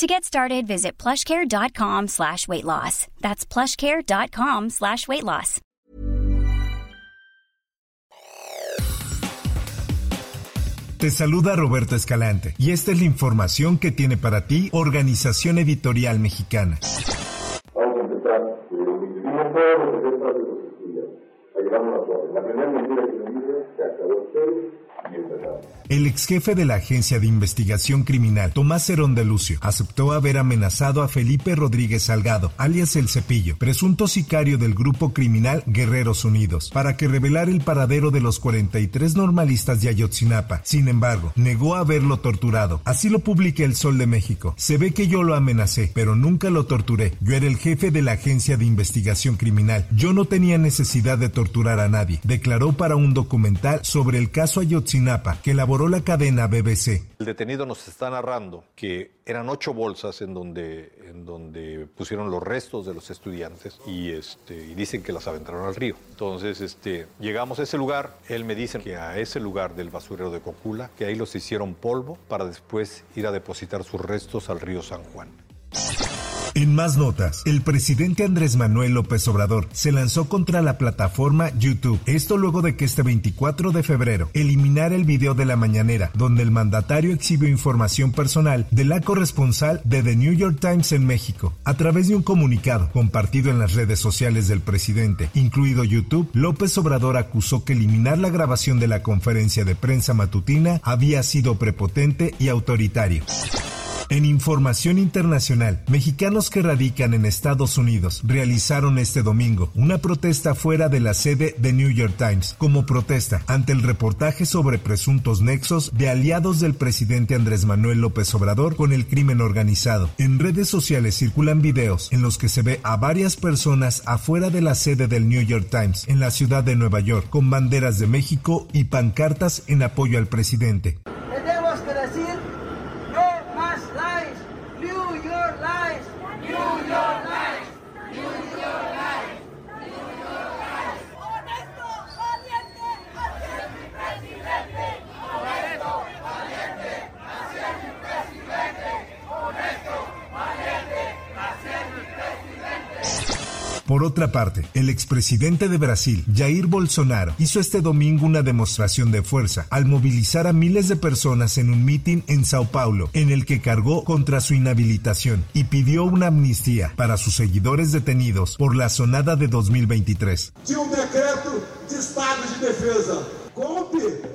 To get started, visit plushcare.com slash weight loss. That's plushcare.com slash weight loss. Te saluda Roberto Escalante y esta es la información que tiene para ti Organización Editorial Mexicana. La primera que el el ex jefe de la Agencia de Investigación Criminal, Tomás Herón de Lucio, aceptó haber amenazado a Felipe Rodríguez Salgado, alias El Cepillo, presunto sicario del grupo criminal Guerreros Unidos, para que revelara el paradero de los 43 normalistas de Ayotzinapa. Sin embargo, negó haberlo torturado. Así lo publica El Sol de México. Se ve que yo lo amenacé, pero nunca lo torturé. Yo era el jefe de la Agencia de Investigación Criminal. Yo no tenía necesidad de torturar a nadie, declaró para un documental sobre el caso Ayotzinapa que elaboró la cadena BBC. El detenido nos está narrando que eran ocho bolsas en donde, en donde pusieron los restos de los estudiantes y, este, y dicen que las aventaron al río. Entonces este, llegamos a ese lugar, él me dice que a ese lugar del basurero de Cocula, que ahí los hicieron polvo para después ir a depositar sus restos al río San Juan. En más notas, el presidente Andrés Manuel López Obrador se lanzó contra la plataforma YouTube. Esto luego de que este 24 de febrero eliminara el video de la mañanera, donde el mandatario exhibió información personal de la corresponsal de The New York Times en México. A través de un comunicado compartido en las redes sociales del presidente, incluido YouTube, López Obrador acusó que eliminar la grabación de la conferencia de prensa matutina había sido prepotente y autoritario. En información internacional, mexicanos que radican en Estados Unidos realizaron este domingo una protesta fuera de la sede de New York Times como protesta ante el reportaje sobre presuntos nexos de aliados del presidente Andrés Manuel López Obrador con el crimen organizado. En redes sociales circulan videos en los que se ve a varias personas afuera de la sede del New York Times en la ciudad de Nueva York con banderas de México y pancartas en apoyo al presidente. Por otra parte, el expresidente de Brasil, Jair Bolsonaro, hizo este domingo una demostración de fuerza al movilizar a miles de personas en un mitin en Sao Paulo, en el que cargó contra su inhabilitación y pidió una amnistía para sus seguidores detenidos por la sonada de 2023. Si un decreto de estado de defensa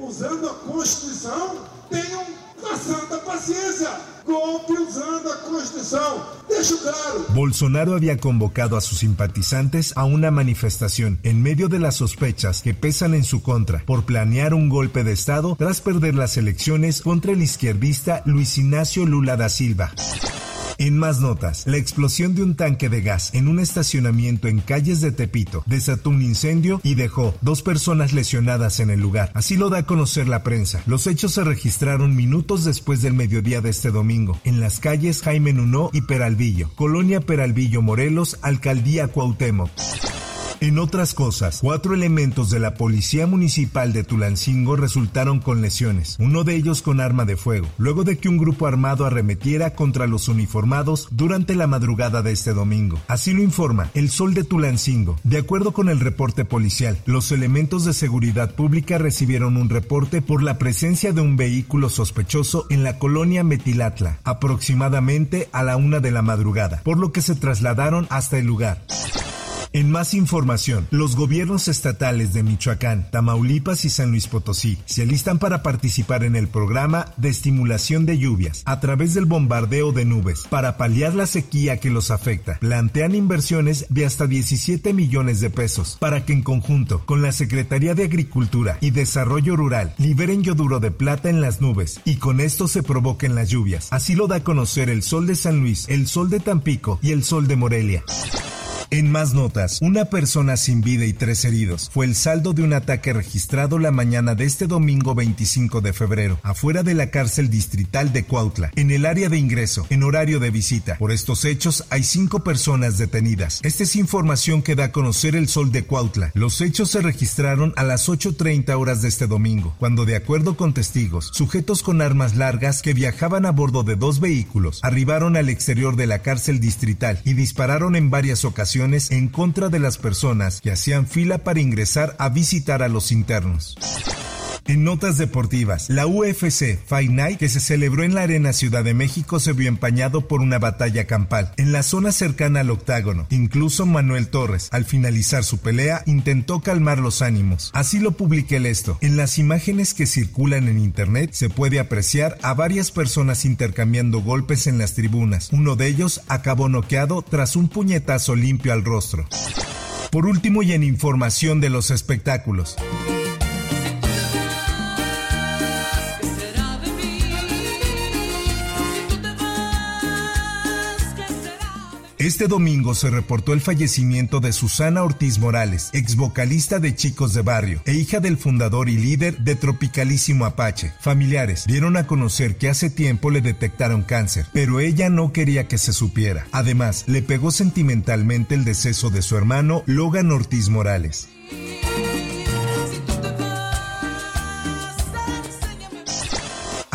usando a Constitución, tengan Bolsonaro había convocado a sus simpatizantes a una manifestación en medio de las sospechas que pesan en su contra por planear un golpe de Estado tras perder las elecciones contra el izquierdista Luis Ignacio Lula da Silva. En más notas, la explosión de un tanque de gas en un estacionamiento en calles de Tepito desató un incendio y dejó dos personas lesionadas en el lugar. Así lo da a conocer la prensa. Los hechos se registraron minutos después del mediodía de este domingo, en las calles Jaime Nuno y Peralvillo, Colonia Peralvillo Morelos, Alcaldía Cuauhtémoc. En otras cosas, cuatro elementos de la Policía Municipal de Tulancingo resultaron con lesiones, uno de ellos con arma de fuego, luego de que un grupo armado arremetiera contra los uniformados durante la madrugada de este domingo. Así lo informa El Sol de Tulancingo. De acuerdo con el reporte policial, los elementos de seguridad pública recibieron un reporte por la presencia de un vehículo sospechoso en la colonia Metilatla, aproximadamente a la una de la madrugada, por lo que se trasladaron hasta el lugar. En más información, los gobiernos estatales de Michoacán, Tamaulipas y San Luis Potosí se alistan para participar en el programa de estimulación de lluvias a través del bombardeo de nubes para paliar la sequía que los afecta. Plantean inversiones de hasta 17 millones de pesos para que en conjunto con la Secretaría de Agricultura y Desarrollo Rural liberen yoduro de plata en las nubes y con esto se provoquen las lluvias. Así lo da a conocer el Sol de San Luis, el Sol de Tampico y el Sol de Morelia. En más notas, una persona sin vida y tres heridos fue el saldo de un ataque registrado la mañana de este domingo 25 de febrero, afuera de la cárcel distrital de Cuautla, en el área de ingreso, en horario de visita. Por estos hechos hay cinco personas detenidas. Esta es información que da a conocer el Sol de Cuautla. Los hechos se registraron a las 8.30 horas de este domingo, cuando de acuerdo con testigos, sujetos con armas largas que viajaban a bordo de dos vehículos arribaron al exterior de la cárcel distrital y dispararon en varias ocasiones en contra de las personas que hacían fila para ingresar a visitar a los internos. En notas deportivas, la UFC Fight Night que se celebró en la Arena Ciudad de México se vio empañado por una batalla campal en la zona cercana al octágono. Incluso Manuel Torres, al finalizar su pelea, intentó calmar los ánimos. Así lo publiqué el esto. En las imágenes que circulan en internet se puede apreciar a varias personas intercambiando golpes en las tribunas. Uno de ellos acabó noqueado tras un puñetazo limpio al rostro. Por último y en información de los espectáculos. Este domingo se reportó el fallecimiento de Susana Ortiz Morales, ex vocalista de Chicos de Barrio e hija del fundador y líder de Tropicalísimo Apache. Familiares dieron a conocer que hace tiempo le detectaron cáncer, pero ella no quería que se supiera. Además, le pegó sentimentalmente el deceso de su hermano Logan Ortiz Morales.